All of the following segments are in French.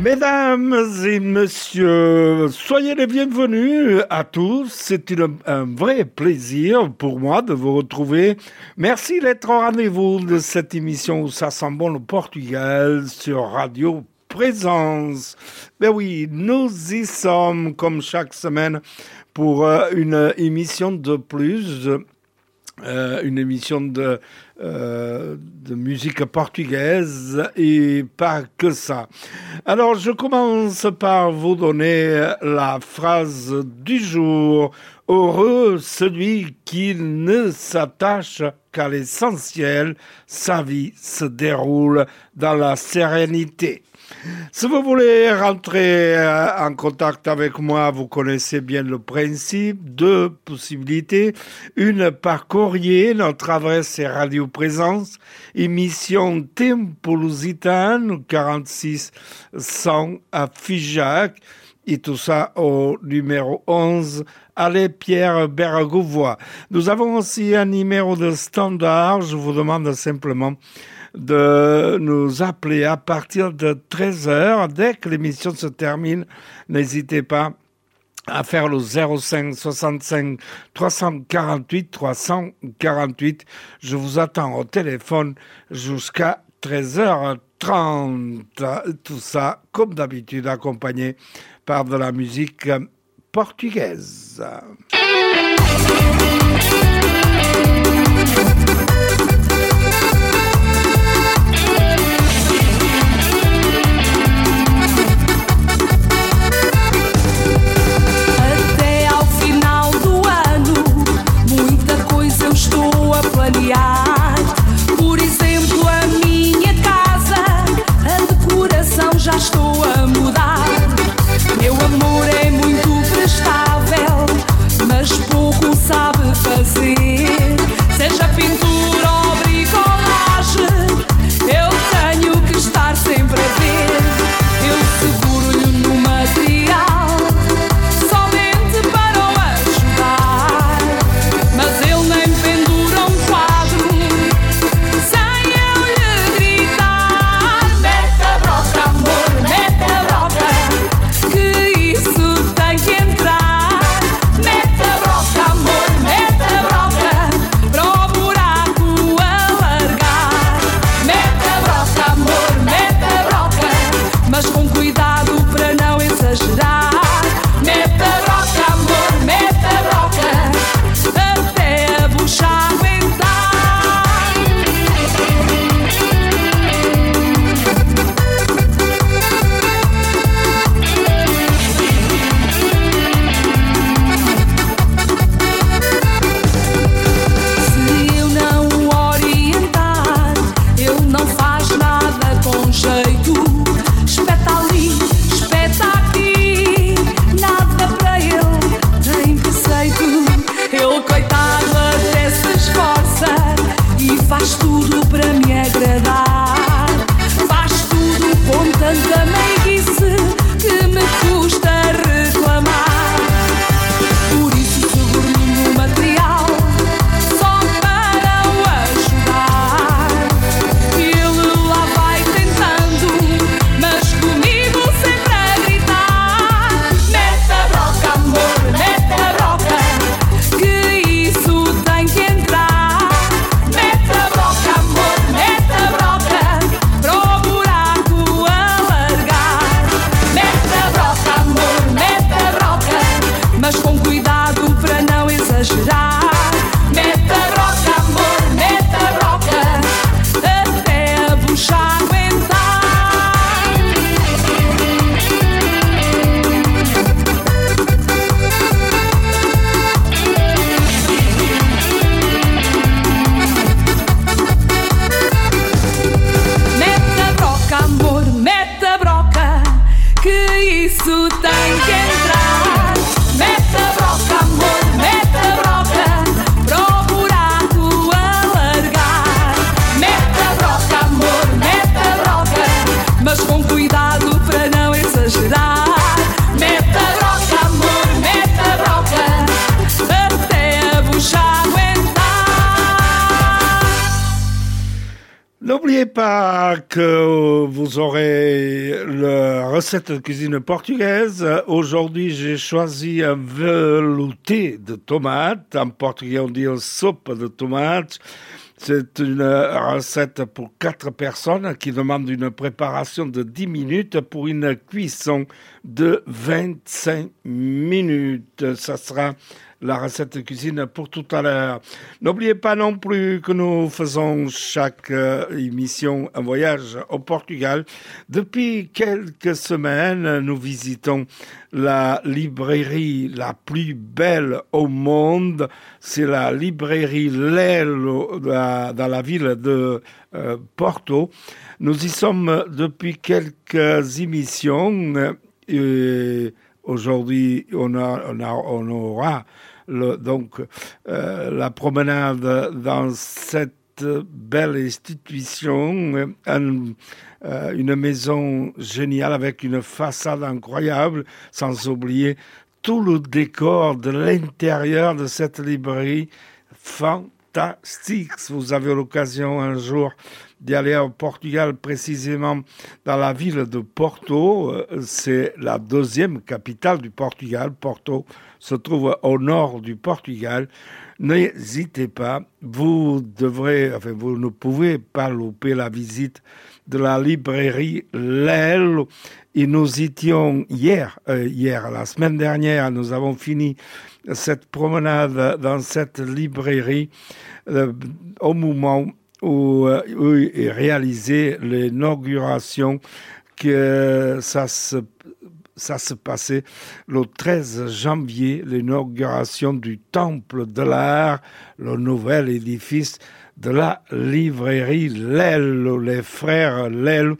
Mesdames et messieurs, soyez les bienvenus à tous. C'est un vrai plaisir pour moi de vous retrouver. Merci d'être au rendez-vous de cette émission où ça sent bon le Portugal sur Radio Présence. Ben oui, nous y sommes comme chaque semaine pour euh, une émission de plus. Euh, une émission de, euh, de musique portugaise et pas que ça. Alors je commence par vous donner la phrase du jour. Heureux celui qui ne s'attache qu'à l'essentiel, sa vie se déroule dans la sérénité. Si vous voulez rentrer euh, en contact avec moi, vous connaissez bien le principe. Deux possibilités. Une par courrier. Notre adresse est Radio Présence, émission Tempo Lusitano, 46 100 à Figeac. Et tout ça au numéro 11, Allez Pierre Bergouvois. Nous avons aussi un numéro de standard. Je vous demande simplement de nous appeler à partir de 13h. Dès que l'émission se termine, n'hésitez pas à faire le 05 65 348 348. Je vous attends au téléphone jusqu'à 13h30. Tout ça, comme d'habitude, accompagné par de la musique portugaise. Recette de cuisine portugaise. Aujourd'hui, j'ai choisi un velouté de tomates. En portugais, on dit une soupe de tomates. C'est une recette pour quatre personnes qui demande une préparation de 10 minutes pour une cuisson de 25 minutes. Ça sera la recette cuisine pour tout à l'heure. N'oubliez pas non plus que nous faisons chaque euh, émission un voyage au Portugal. Depuis quelques semaines, nous visitons la librairie la plus belle au monde. C'est la librairie Lelo dans la ville de euh, Porto. Nous y sommes depuis quelques émissions. Aujourd'hui, on, a- on aura donc euh, la promenade dans cette belle institution, euh, un- une maison géniale avec une façade incroyable, sans oublier tout le décor de l'intérieur de cette librairie. Vous avez l'occasion un jour d'y aller au Portugal, précisément dans la ville de Porto, euh, c'est la deuxième capitale du Portugal. Porto se trouve au nord du Portugal. N'hésitez pas, vous devrez, enfin, vous ne pouvez pas louper la visite de la librairie Lel. Et nous étions hier, euh, hier, la semaine dernière, nous avons fini cette promenade dans cette librairie euh, au moment où, euh, où est réalisée l'inauguration que ça se ça passait le 13 janvier, l'inauguration du Temple de l'Art, le nouvel édifice de la librairie Lel, les frères Lel,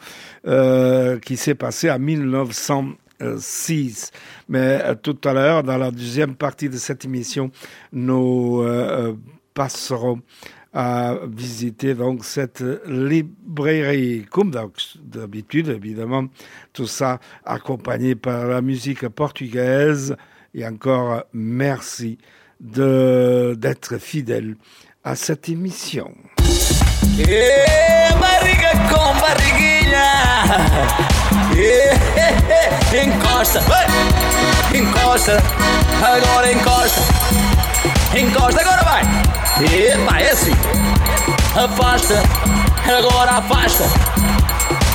euh, qui s'est passé en 1906. Mais euh, tout à l'heure, dans la deuxième partie de cette émission, nous euh, passerons à visiter donc cette librairie, comme d'habitude évidemment, tout ça accompagné par la musique portugaise. Et encore merci d'être fidèle à cette émission. Eh, barriga com barriguinha. Eh, encosta, vai. encosta, agora encosta, encosta, agora vai. Eh, vai, é assim. Afasta, agora afasta,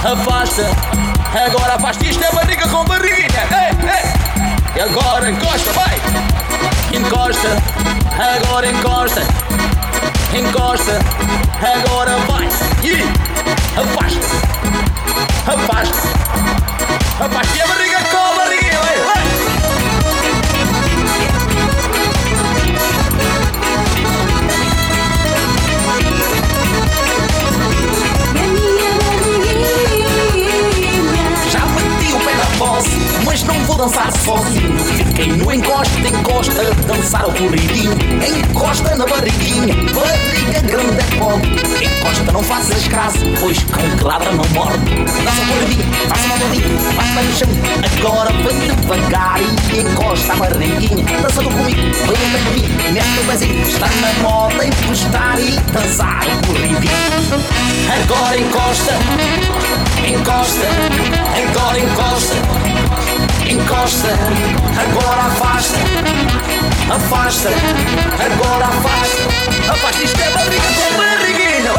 afasta, agora afasta. Isto é barriga com barriguinha. Ei, ei. E agora encosta, vai. Encosta, agora encosta encosta, agora vai-se, yeah. afaste-se, Abaixa-se Abaixa-se e a barriga corre. Mas não vou dançar sozinho. Fiquei no encosta, encosta, dançar ao corridinho. Encosta na barriguinha, barriga grande é pobre. Encosta, não faças caso, pois cão que não morde. Dança ao corridinho, faça uma bolinha, basta no chão. Agora vem devagar e encosta a barriguinha. Dançando comigo, vem bem comigo, mete o pezinho. Está na moda encostar e dançar ao corridinho. Agora encosta, encosta, agora encosta, encosta, agora afasta, afasta, agora afasta, afasta isto é barriga com barriguinha.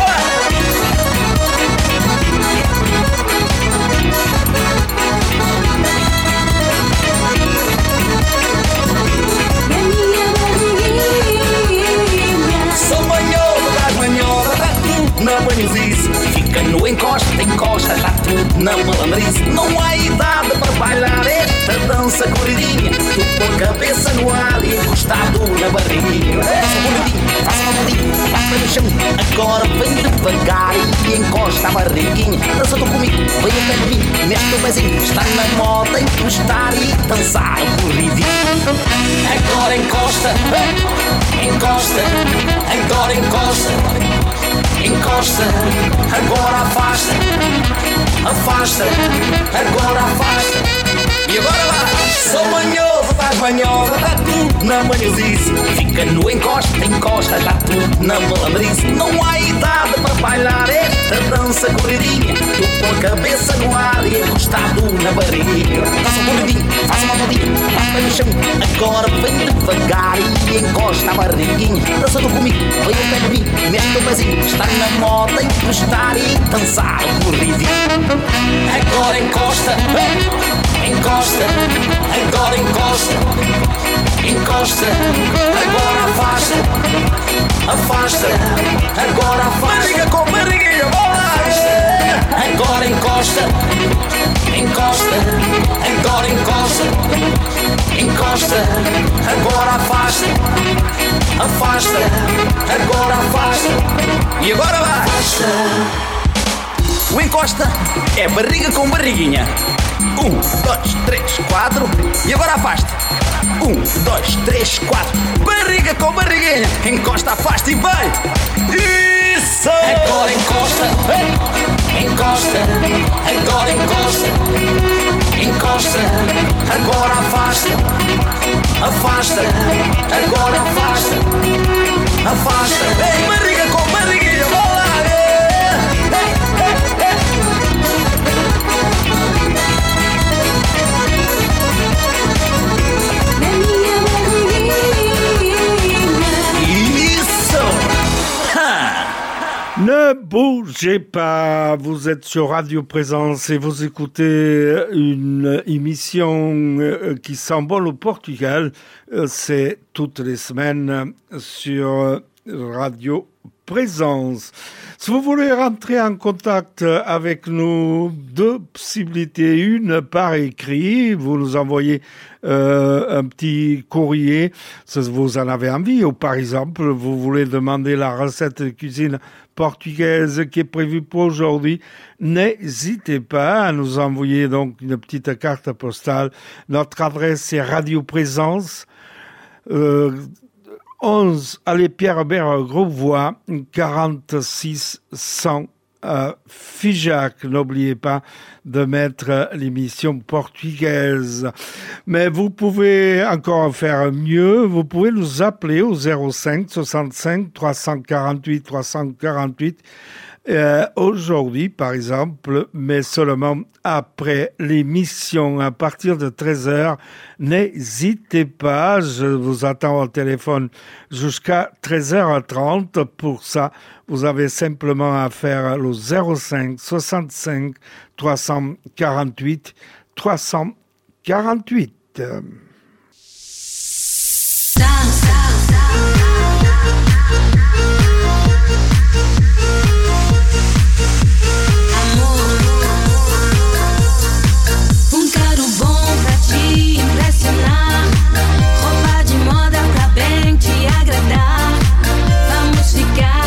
Sou banhola das manholas, não banhos isso vai! na malandrice. Não há idade para bailar esta dança corridinha. Tu com a cabeça no ar e encostado na barriguinha. Faça um bolinho, faça uma bolinha, bate no chão. Agora vem devagar e encosta a barriguinha. Dança tu comigo, vem o de mim, mexe o pezinho. Está na moda encostar e dançar corridinho. Agora encosta, encosta, agora encosta. Encosta, agora afasta, afasta, agora afasta. E agora vai! Sou manhoso, estás manhosa, está tudo na manhosice. Fica no encosta, encosta, está tudo na malandrice. Não há idade para bailar esta dança corridinha. Tu com a cabeça no ar e encostado na barriga. Faça um corridinho, faça uma rodinha, bate no chão. Agora vem devagar e encosta a barriguinha. Dança tu comigo, vem ao pé de mim, mexe o pezinho. Está na moda encostar e dançar corridinho. Agora encosta, encosta, agora encosta, encosta, agora afasta, afasta, agora afasta. Barriga com barriguinha! Agora encosta, encosta, agora encosta, encosta, agora afasta, afasta, agora afasta. E agora vai! O encosta é barriga com barriguinha. Um, dois, três, quatro. E agora afasta. Um, dois, três, quatro. Barriga com barriguinha. Encosta, afasta e vai. Isso! Agora encosta. Encosta. Agora encosta. Encosta. Agora afasta. Afasta. Agora afasta. Afasta. Ei, Ne bougez pas, vous êtes sur Radio Présence et vous écoutez une émission euh, qui s'envole au Portugal. Euh, C'est toutes les semaines sur Radio Présence. Si vous voulez rentrer en contact avec nous, deux possibilités. Une par écrit, vous nous envoyez euh, un petit courrier, si vous en avez envie, ou par exemple, vous voulez demander la recette de cuisine portugaise qui est prévue pour aujourd'hui, n'hésitez pas à nous envoyer donc une petite carte postale. Notre adresse est Radio Présence. Euh, 11 allée Pierre-Hébert Grosvoie, 46 100 euh, Figeac. N'oubliez pas de mettre l'émission portugaise. Mais vous pouvez encore faire mieux. Vous pouvez nous appeler au 05 65 348 348. Euh, Aujourd'hui, par exemple, mais seulement après l'émission, à partir de 13h, n'hésitez pas, je vous attends au téléphone jusqu'à 13h30. Pour ça, vous avez simplement à faire le 05 65 348 348. Um Roupa de moda pra bem te agradar. Vamos ficar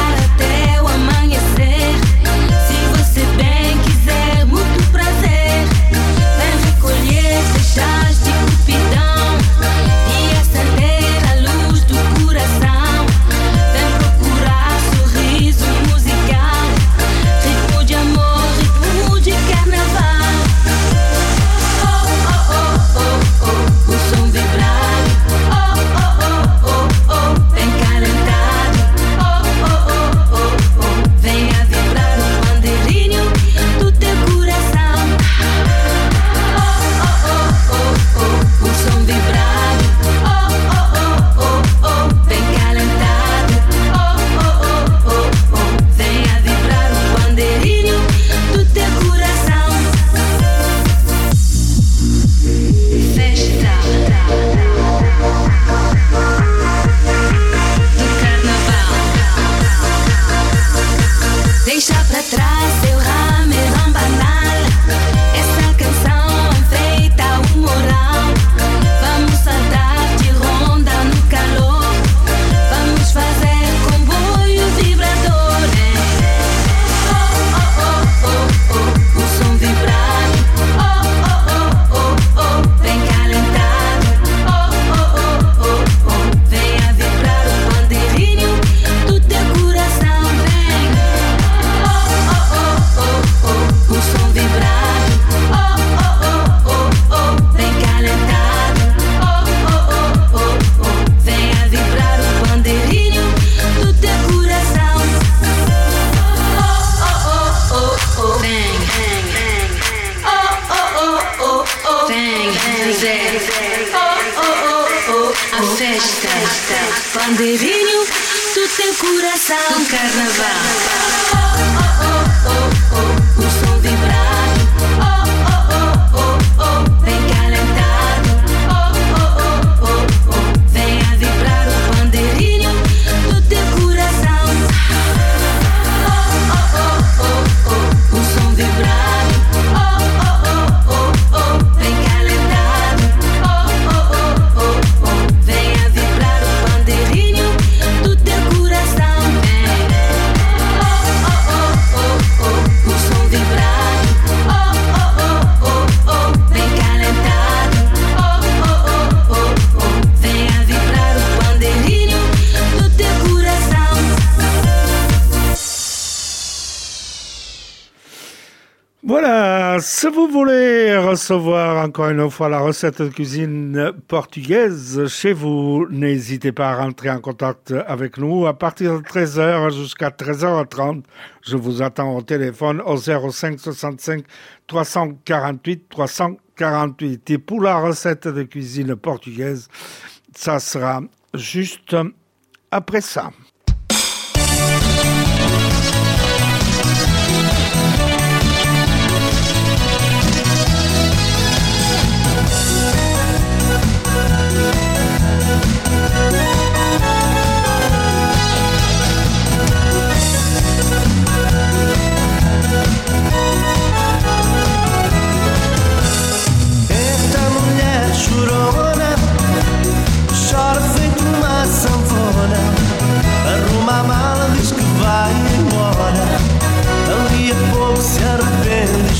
si vous voulez recevoir encore une fois la recette de cuisine portugaise chez vous, n'hésitez pas à rentrer en contact avec nous à partir de 13h jusqu'à 13h30. Je vous attends au téléphone au 05 65 348 348. Et pour la recette de cuisine portugaise, ça sera juste après ça.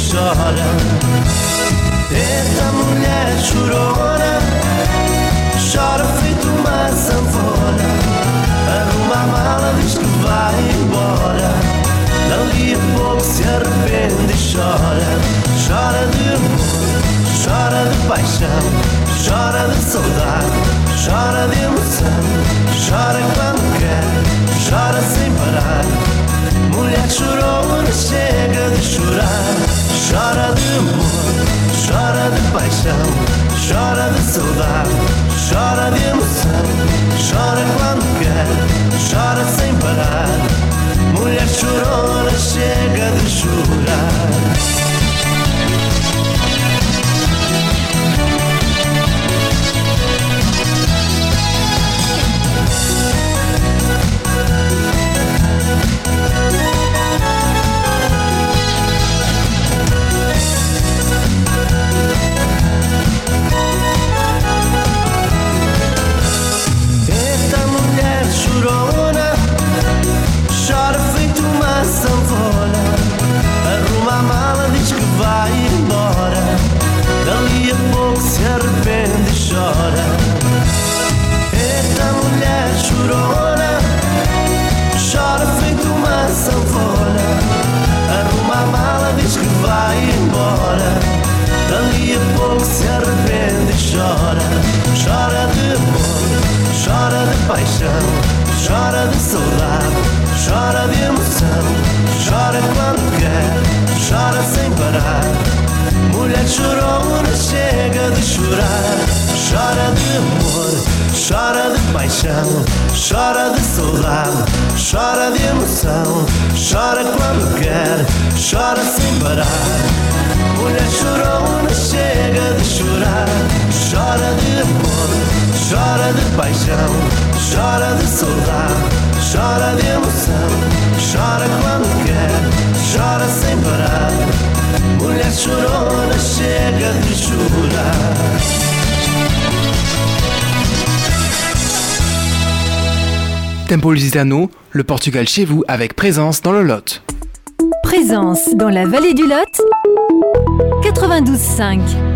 Chora Esta mulher chorona Chora feito uma sanfona Arruma a mala, diz que vai embora Dali a pouco se arrepende e chora Chora de amor, chora de paixão Chora de saudade, chora de emoção Chora quando quer, chora sem parar Mulher chorona, chega de chorar Chora de amor, chora de paixão Chora de saudade, chora de emoção Chora quando quer, chora sem parar. Mulher chorona, chega de chorar Chora de saudade, chora de emoção. Chora quando quer, chora sem parar. Mulher chorona, chega de chorar. Chora de amor, chora de paixão. Chora de saudade, chora de emoção. Chora quando quer, chora sem parar. Mulher chorona, chega de chorar. Chora de amor, chora de paixão Chora de saudade, chora de emoção Chora quando quer, chora sem parar Mulher chorona, chega de chorar Tempo Lusitano, le Portugal chez vous avec présence dans le Lot. Présence dans la vallée du Lot 92.5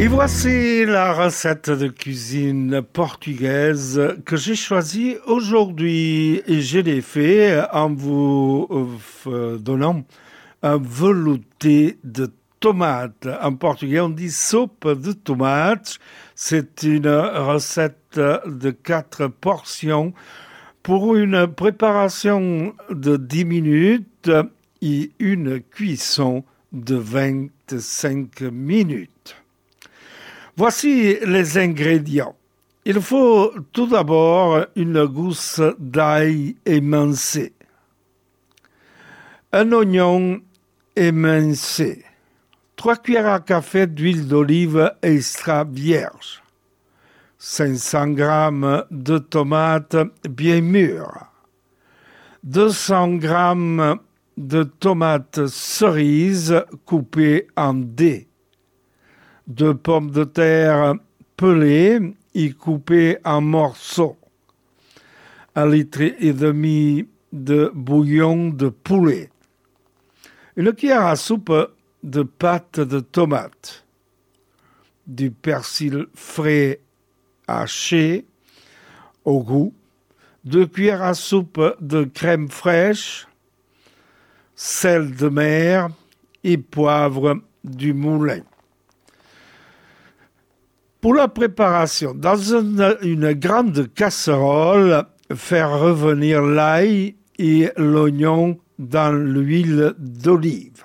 Et voici la recette de cuisine portugaise que j'ai choisie aujourd'hui. Et je l'ai fait en vous euh, donnant un velouté de tomates. En portugais, on dit soupe de tomates. C'est une recette de quatre portions pour une préparation de 10 minutes et une cuisson de 25 minutes. Voici les ingrédients. Il faut tout d'abord une gousse d'ail émincé, un oignon émincé, trois cuillères à café d'huile d'olive extra vierge, 500 g de tomates bien mûres, 200 g de tomates cerises coupées en dés, deux pommes de terre pelées et coupées en morceaux, un litre et demi de bouillon de poulet, une cuillère à soupe de pâte de tomate, du persil frais haché au goût, deux cuillères à soupe de crème fraîche, sel de mer et poivre du moulin. Pour la préparation, dans une, grande casserole, faire revenir l'ail et l'oignon dans l'huile d'olive.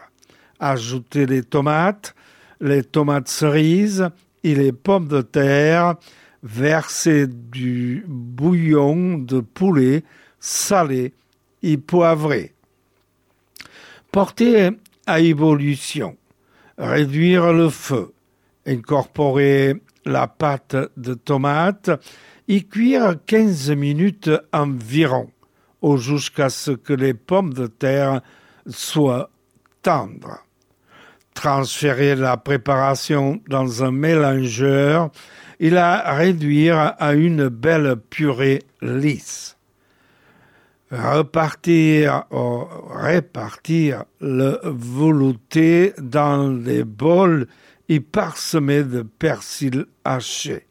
Ajouter les tomates, les tomates cerises et les pommes de terre. Verser du bouillon de poulet salé et poivré. Porter à ébullition. Réduire le feu. Incorporer la pâte de tomate et cuire 15 minutes environ jusqu'à ce que les pommes de terre soient tendres. Transférer la préparation dans un mélangeur et la réduire à une belle purée lisse. Repartir, oh, le velouté dans les bols et parsemer de persil haché.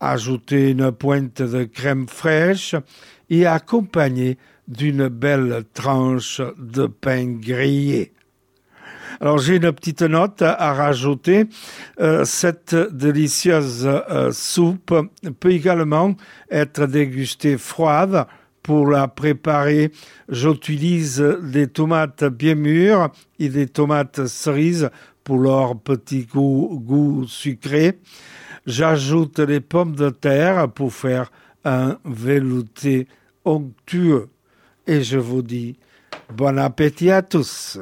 Ajouter une pointe de crème fraîche et accompagner d'une belle tranche de pain grillé. Alors j'ai une petite note à rajouter. Euh, cette délicieuse euh, soupe peut également être dégustée froide. Pour la préparer, j'utilise des tomates bien mûres et des tomates cerises pour leur petit goût, sucré. J'ajoute les pommes de terre pour faire un velouté onctueux. Et je vous dis bon appétit à tous.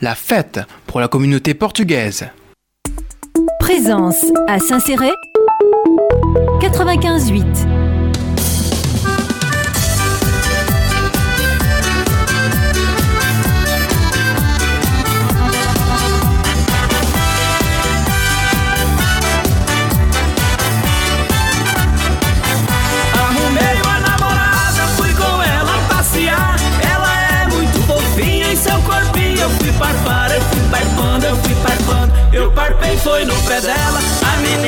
La fête pour la communauté portugaise. Présence à Saint-Céré 95.8.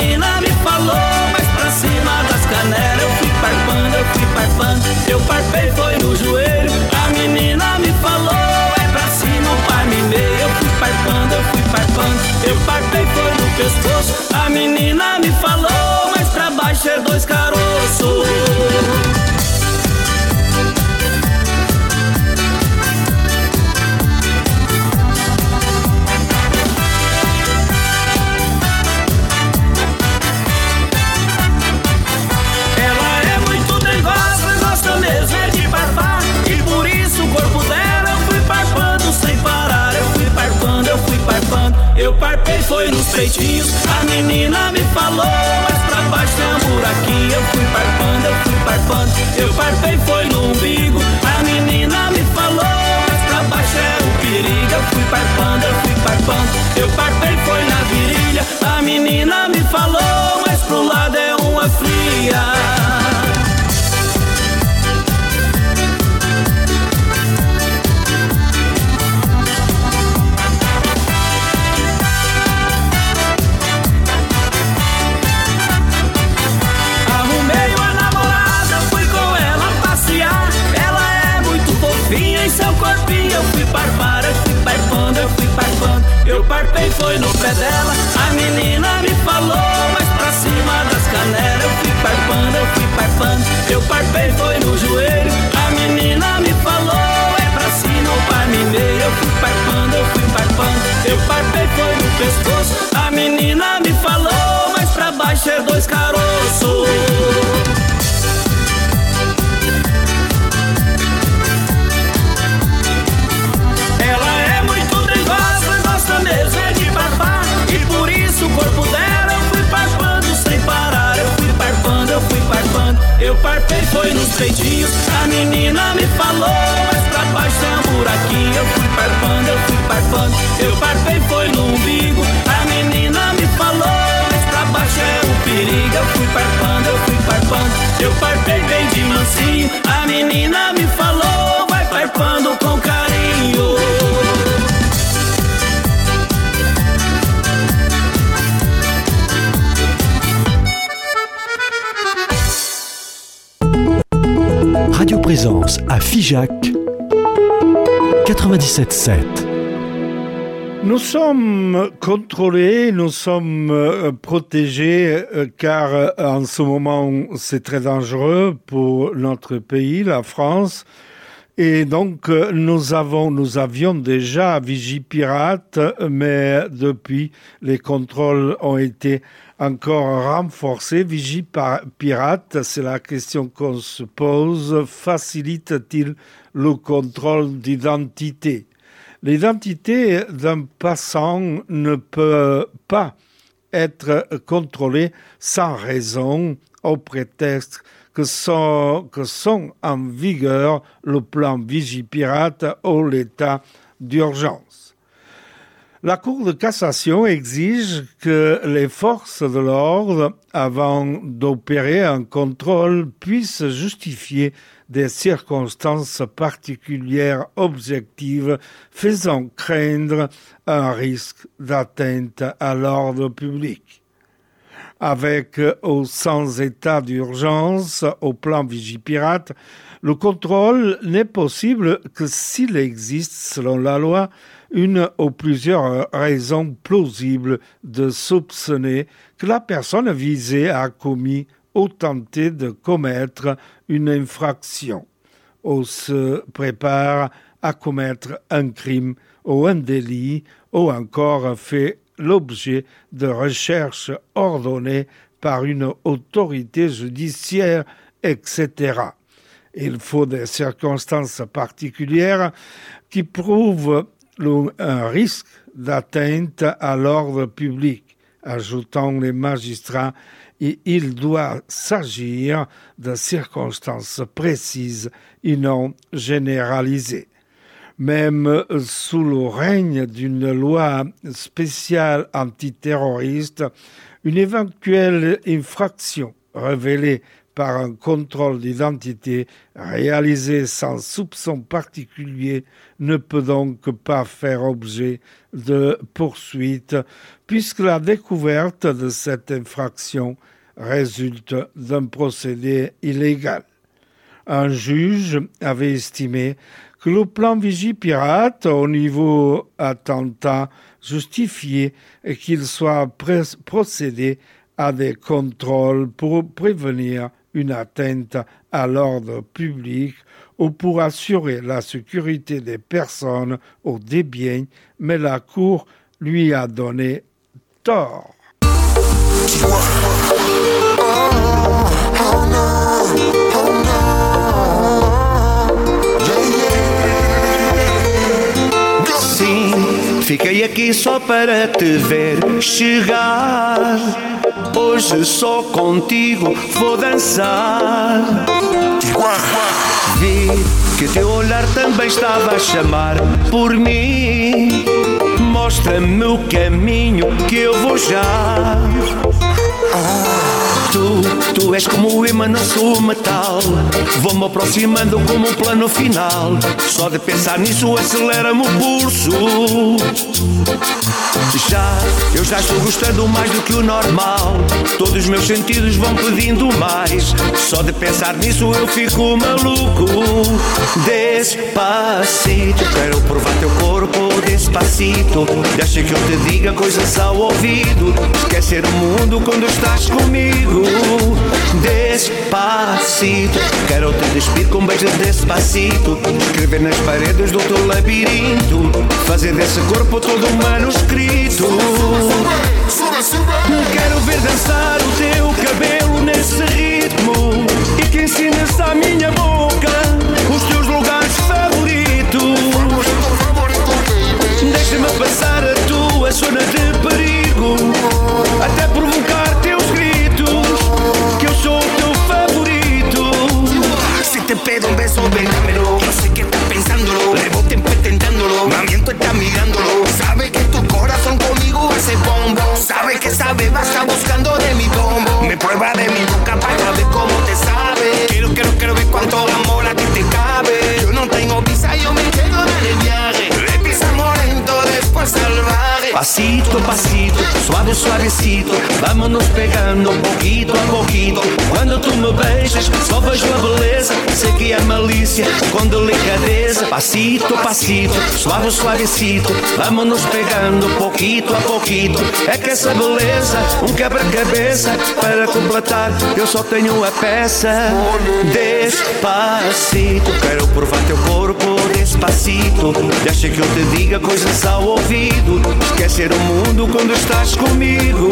menina me falou, mas pra cima das canelas. Eu fui parpando, eu fui parpando. Eu parpei, foi no joelho. A menina me falou, é pra cima, pai me meio. Eu fui parpando, eu fui parpando. Eu parpei, foi no pescoço. A menina me falou, mas pra baixo é dois caroços. A menina me falou, mas pra baixo tem um buraquinho Eu fui parpando, eu fui parpando. Eu parpei, foi no umbigo. A menina me falou, mas pra baixo é o perigo. Eu fui parpando, eu fui parpando. Eu parpei, foi na virilha. A menina me falou, mas pro lado é uma fria foi no pé dela. A menina me falou, mas pra cima das canelas. Eu fui parpando, eu fui parpando. Eu parpei, foi no joelho. A menina me falou, é pra cima, o pai me meio. Eu fui parpando, eu fui parpando. Eu parpei, foi no pescoço. A menina me falou, mas pra baixo é dois caroços. Nos peitinhos. A menina me falou, mas pra baixo tem um buraquinho Eu fui parpando, eu fui parpando. Eu parpei, foi no umbigo. A menina me falou, mas pra baixo é o perigo. Eu fui parpando, eu fui parpando. Eu parpei bem Figeac 97.7. Nous sommes contrôlés, nous sommes euh, protégés euh, car euh, en ce moment c'est très dangereux pour notre pays, la France. Et donc nous avons, nous avions déjà Vigipirate, mais depuis les contrôles ont été encore renforcés. Vigipirate, c'est la question qu'on se pose. Facilite-t-il le contrôle d'identité? L'identité d'un passant ne peut pas être contrôlée sans raison au prétexte que sont, que sont en vigueur le plan Vigipirate ou l'état d'urgence. La Cour de cassation exige que les forces de l'ordre, avant d'opérer un contrôle, puissent justifier des circonstances particulières objectives faisant craindre un risque d'atteinte à l'ordre public. Avec ou sans état d'urgence au plan Vigipirate, le contrôle n'est possible que s'il existe, selon la loi, une ou plusieurs raisons plausibles de soupçonner que la personne visée a commis ou tenter de commettre une infraction, ou se prépare à commettre un crime ou un délit, ou encore fait l'objet de recherches ordonnées par une autorité judiciaire, etc. Il faut des circonstances particulières qui prouvent un risque d'atteinte à l'ordre public, ajoutant les magistrats, et il doit s'agir de circonstances précises et non généralisées. Même sous le règne d'une loi spéciale antiterroriste, une éventuelle infraction révélée par un contrôle d'identité réalisé sans soupçon particulier ne peut donc pas faire objet de poursuite puisque la découverte de cette infraction résulte d'un procédé illégal. Un juge avait estimé que le plan Vigipirate au niveau attentat justifié qu'il soit procédé à des contrôles pour prévenir une atteinte à l'ordre public ou pour assurer la sécurité des personnes ou des biens, mais la Cour lui a donné tort. Fiquei aqui só para te ver chegar. Hoje só contigo vou dançar. Vi que teu olhar também estava a chamar por mim. Mostra-me o caminho que eu vou já. Tu, tu és como o imã, não sou metal. Vou-me aproximando como um plano final. Só de pensar nisso acelera-me o pulso. Já, eu já estou gostando mais do que o normal. Todos os meus sentidos vão pedindo mais. Só de pensar nisso eu fico maluco. Despacito, quero provar teu corpo despacito. Deixa que eu te diga coisas ao ouvido. Esquecer o mundo quando estás comigo. Despacito, quero te despir com beijos despacito. Escrever nas paredes do teu labirinto. Fazer desse corpo todo um manuscrito. Quero ver dançar o teu cabelo nesse ritmo. E que ensines à minha boca os teus lugares favoritos. Deixa-me passar a tua zona de perigo. Até provocar teus gritos. Que eu sou o teu favorito. Si te pedo un beso, ven, dámelo. Yo sé que estás pensándolo, rebote intentándolo. Mamiento está mirándolo. Sabe que tu corazón conmigo hace bombo. Sabe que esa beba está buscando de mi bombo. Me prueba de mi boca para ver cómo te sabe. Quiero, quiero, quiero ver cuánto amor Pasito a pasito, suave suavecito, vámonos pegando poquito a poquito. Quando tu me beijas, só vejo a beleza. Sei que é malícia com delicadeza. Pasito a pasito, suave suavecito, vámonos pegando poquito a poquito. É que essa beleza, um quebra-cabeça para completar. Eu só tenho a peça. Despacito, quero provar teu corpo despacito. Deixa que eu te diga coisas ao ouvido. Esquecer o mundo quando estás comigo.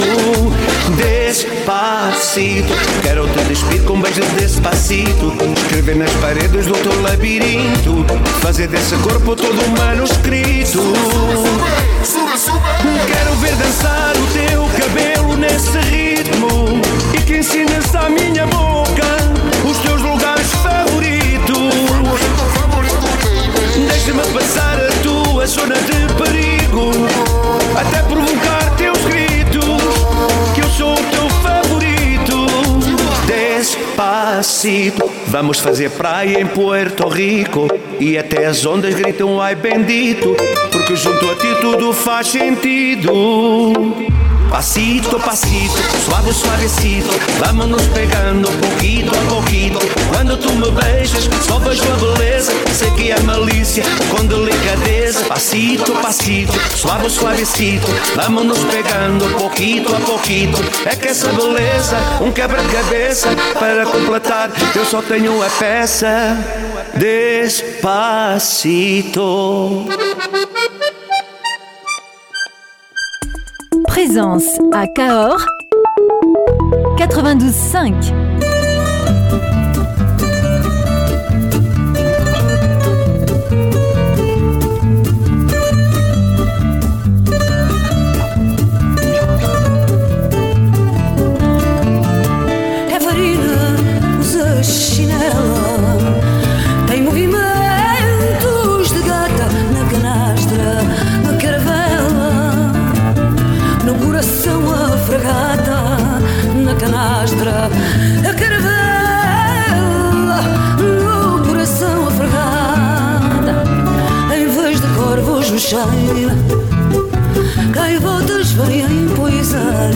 Despacito, quero te despir com beijos despacito. Escrever nas paredes do teu labirinto. Fazer desse corpo todo um manuscrito. Quero ver dançar o teu cabelo nesse ritmo. E que ensines à minha boca os teus lugares favoritos. Deixa-me passar a tua zona de perigo. Até provocar teus gritos. Que eu sou o teu favorito. Despacito. Vamos fazer praia em Puerto Rico. E até as ondas gritam ai bendito. Porque junto a ti tudo faz sentido. Pasito a pasito, suave suavecito, vámonos pegando poquito a poquito. Quando tu me beijas, só vejo a beleza. Sei que é malícia com delicadeza. pasito a pasito, suave suavecito, vamos pegando poquito a poquito. É que essa beleza, um quebra-cabeça para completar, eu só tenho a peça despacito. Présence à Cahors 92.5. cheira Gaivotas vêm pousar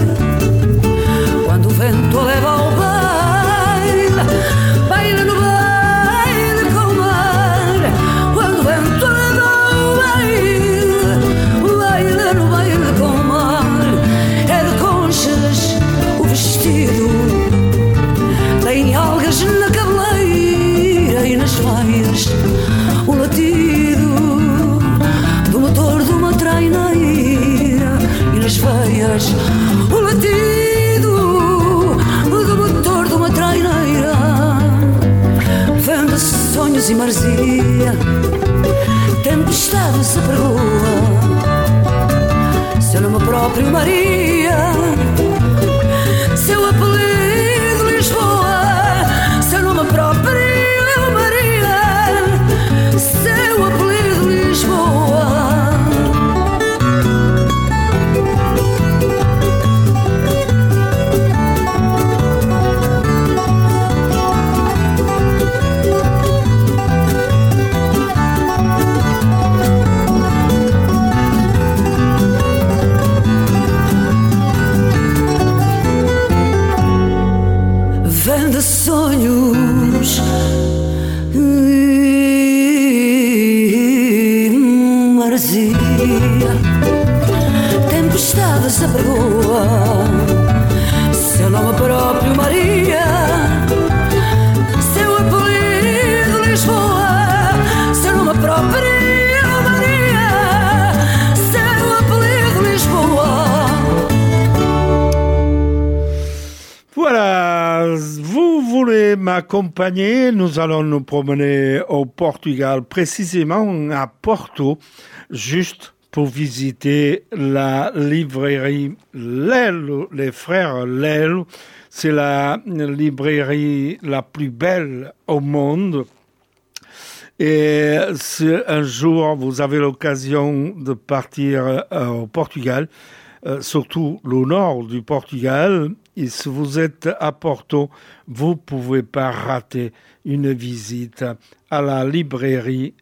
sonhos e marzia tempestade se pergoa seu nome próprio Maria voulez m'accompagner Nous allons nous promener au Portugal, précisément à Porto, juste pour visiter la librairie Lelo, les frères Lelo. C'est la librairie la plus belle au monde. Et si un jour vous avez l'occasion de partir euh, au Portugal, euh, surtout le nord du Portugal, et si vous êtes à Porto, vous pouvez pas rater une visite à la librairie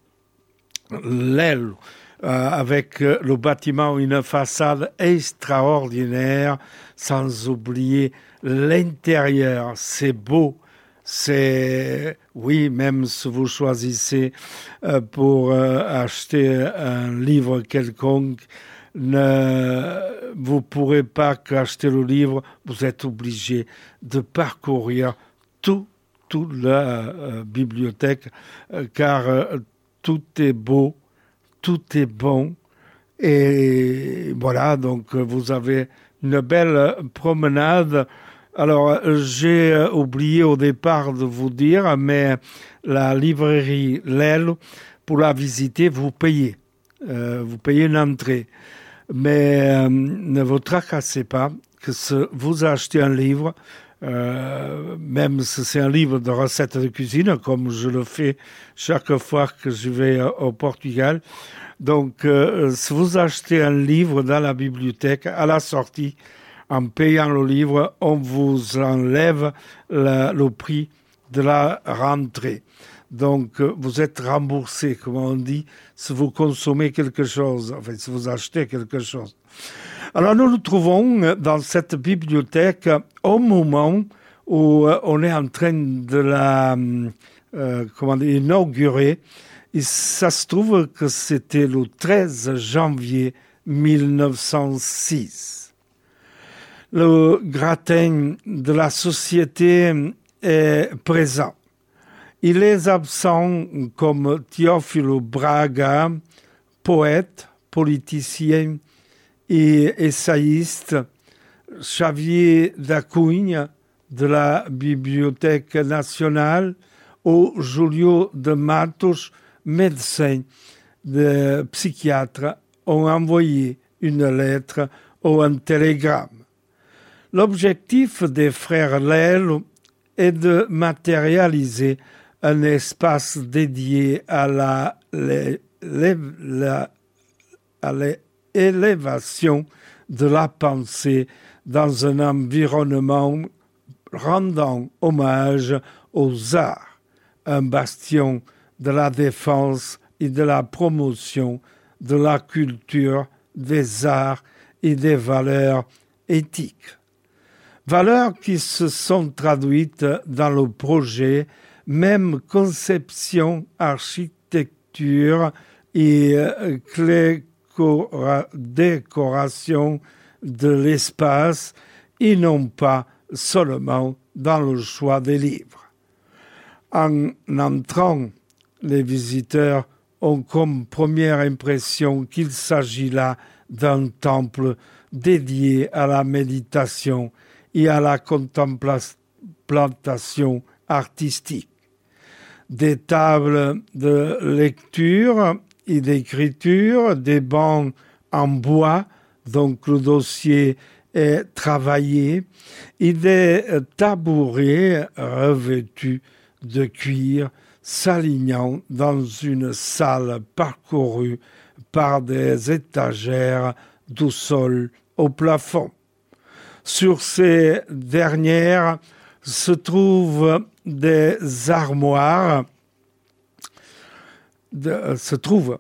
Lelo, euh, avec euh, le bâtiment, une façade extraordinaire, sans oublier l'intérieur. C'est beau. C'est, oui, même si vous choisissez euh, pour euh, acheter un livre quelconque, ne, vous pourrez pas qu'acheter le livre, vous êtes obligé de parcourir tout, toute la euh, bibliothèque, euh, car euh, tout est beau, tout est bon. Et voilà, donc vous avez une belle promenade. Alors, j'ai oublié au départ de vous dire, mais la librairie Lel, pour la visiter, vous payez. Vous payez une entrée. Mais euh, ne vous tracassez pas que si vous achetez un livre, euh, même si c'est un livre de recettes de cuisine, comme je le fais chaque fois que je vais euh, au Portugal. Donc, si vous achetez un livre dans la bibliothèque, à la sortie, en payant le livre, on vous enlève le prix de la rentrée. Donc, vous êtes remboursé, comme on dit, si vous consommez quelque chose, enfin, si vous achetez quelque chose. Alors, nous nous trouvons euh, dans cette bibliothèque au moment où euh, on est en train de la, euh, comment dire, inaugurer. Et ça se trouve que c'était le 13 janvier 1906. Le gratin de la société est présent. Il est absent comme Teofilo Braga, poète, politicien et essayiste, Xavier Dacugne de la Bibliothèque nationale, ou Julio de Matos, médecin, de psychiatre, ont envoyé une lettre ou un télégramme. L'objectif des frères Lel est de matérialiser un espace dédié à l'élévation de la pensée dans un environnement rendant hommage aux arts, un bastion de la défense et de la promotion de la culture, des arts et des valeurs éthiques. Valeurs qui se sont traduites dans le projet, même conception, architecture et décoration de l'espace et non pas seulement dans le choix des livres. En entrant, les visiteurs ont comme première impression qu'il s'agit là d'un temple dédié à la méditation et à la contemplation artistique. Des tables de lecture et d'écriture, des bancs en bois, donc le dossier est travaillé, et des tabourets revêtus de cuir s'alignant dans une salle parcourue par des étagères du sol au plafond. Sur ces dernières se trouvent des armoires, de, se trouvent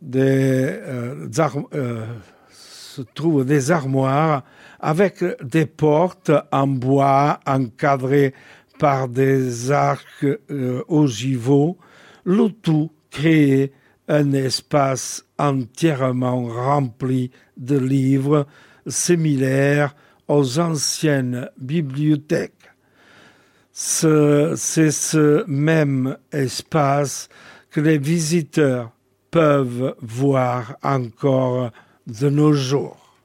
des, euh, arm, euh, se trouvent des armoires avec des portes en bois encadrées par des arcs euh, ogivaux, le tout créait un espace entièrement rempli de livres similaires aux anciennes bibliothèques. C'est ce même espace que les visiteurs peuvent voir encore de nos jours.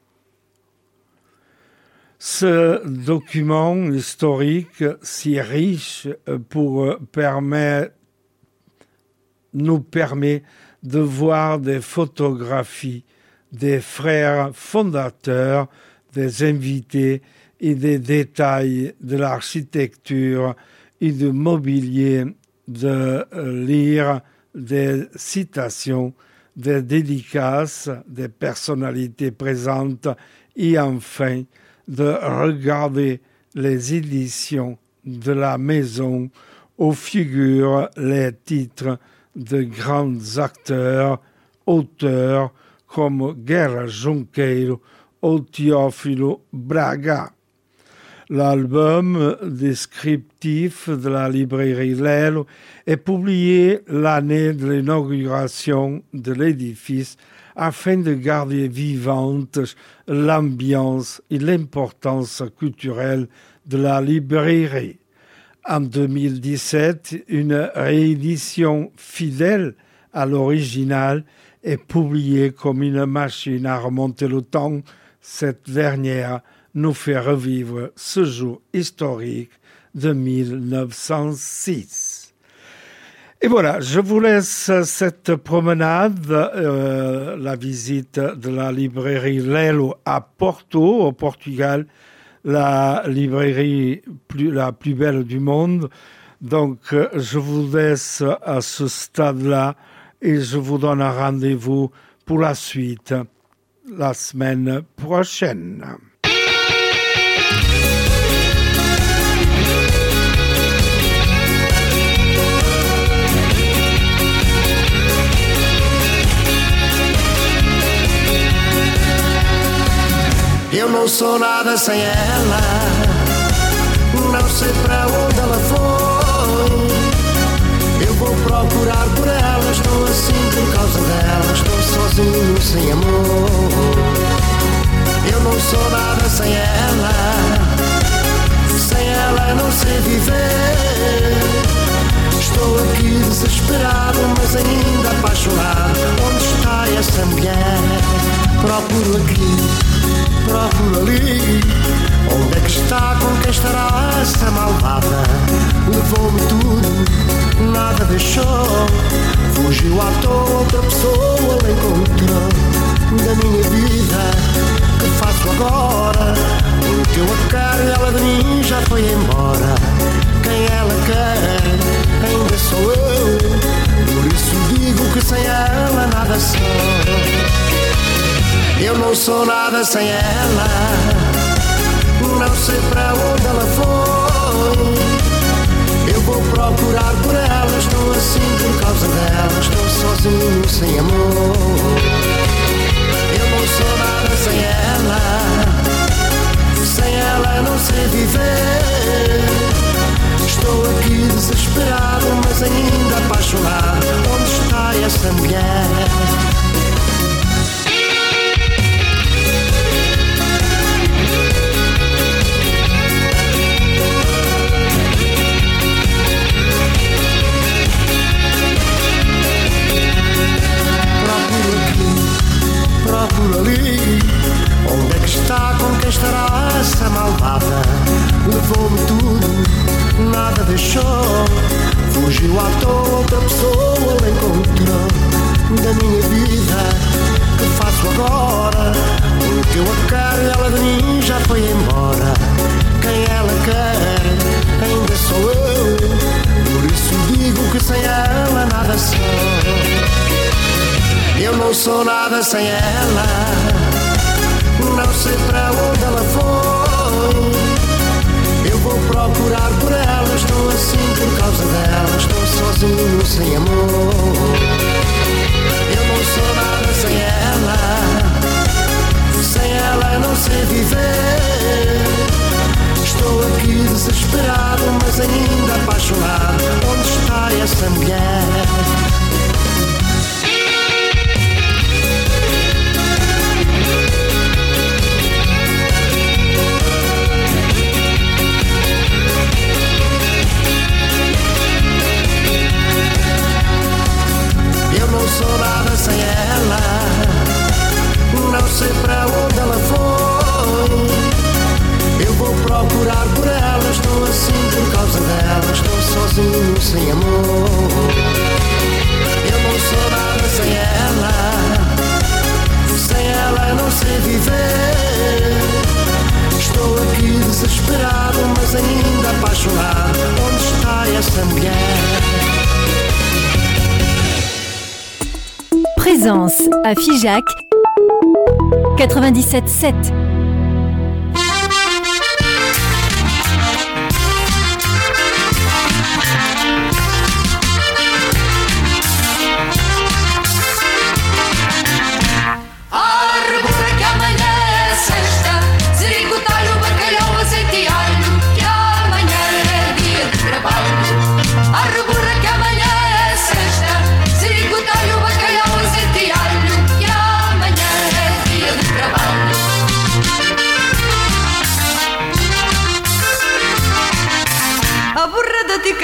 Ce document historique si riche pour nous permet de voir des photographies des frères fondateurs, des invités et des détails de l'architecture et du mobilier, de lire des citations, des dédicaces des personnalités présentes et enfin de regarder les éditions de la maison où figurent les titres de grands acteurs, auteurs comme Guerra Junqueiro ou Teofilo Braga. L'album descriptif de la librairie Lelo est publié l'année de l'inauguration de l'édifice afin de garder vivante l'ambiance et l'importance culturelle de la librairie. En 2017, une réédition fidèle à l'original est publiée comme une machine à remonter le temps. Cette dernière nous fait revivre ce jour historique de 1906. Et voilà, je vous laisse cette promenade, euh, la visite de la librairie Lelo à Porto, au Portugal, la librairie la plus belle du monde. Donc, euh, je vous laisse à ce stade-là et je vous donne un rendez-vous pour la suite la semaine prochaine. Eu não sou nada sem ela, não sei para onde ela foi. Eu vou procurar por ela, estou a sem amor. Eu não sou nada sem ela. Sem ela não sei viver. Estou aqui desesperado, mas ainda apaixonado. Onde está essa mulher? Procuro aqui, procuro ali. Onde é que está? Com quem estará essa malvada? Levou-me tudo, nada deixou. Fugiu à toa, outra pessoa ela encontrou. Da minha vida, que faço agora? O que eu a quero ela de mim já foi embora. Quem ela quer, ainda sou eu. Por isso digo que sem ela nada sou. Eu não sou nada sem ela. Não sei para onde ela foi. Eu vou procurar por ela. Estou assim por causa dela. Estou sozinho, sem amor. Eu não sou nada sem ela. Sem ela não sei viver. Estou aqui desesperado, mas ainda apaixonado. Onde está essa mulher? Estará essa malvada? Levou-me tudo, nada deixou. Fugiu à toa, outra pessoa encontrou. Da minha vida, que faço agora? O que eu a quero ela de mim já foi embora. Quem ela quer, ainda sou eu. Por isso digo que sem ela nada sou. Eu não sou nada sem ela. Não sei para onde ela foi. Eu vou procurar por ela. Estou assim por causa dela. Estou sozinho, sem amor. Eu não sou nada sem ela. Sem ela não sei viver. Estou aqui desesperado, mas ainda apaixonado. Onde está essa mulher? À Figeac 97.7.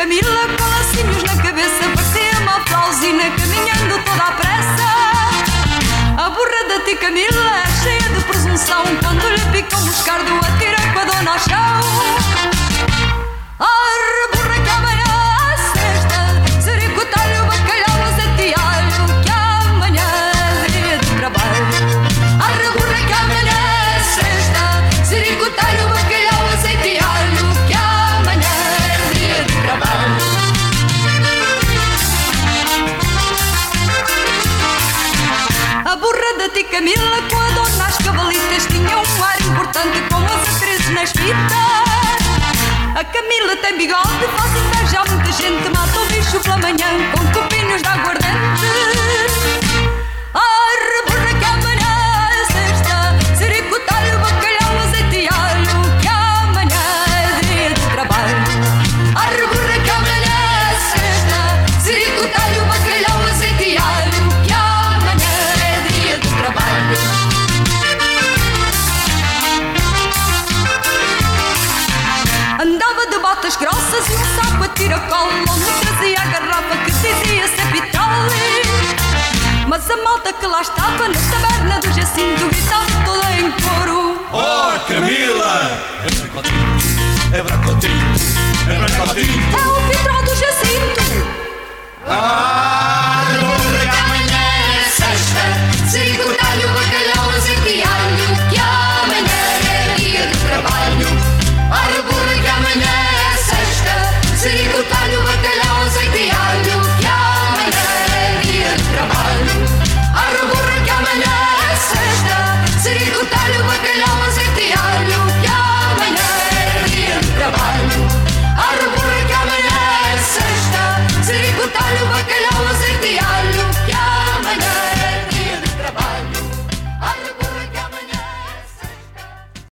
Camila Com na cabeça Parecia uma flauzina Caminhando toda à pressa. A burra da tia Camila cheia de presunção tem bigode, faz inveja a muita gente Mata o bicho pela manhã com copinhos de aguardente que lá estava na taberna do Jacinto, gritava todo em coro: Oh, Camila! É bracotinho, é bracotinho, é bracotinho. É o vitral do Jacinto! Ah!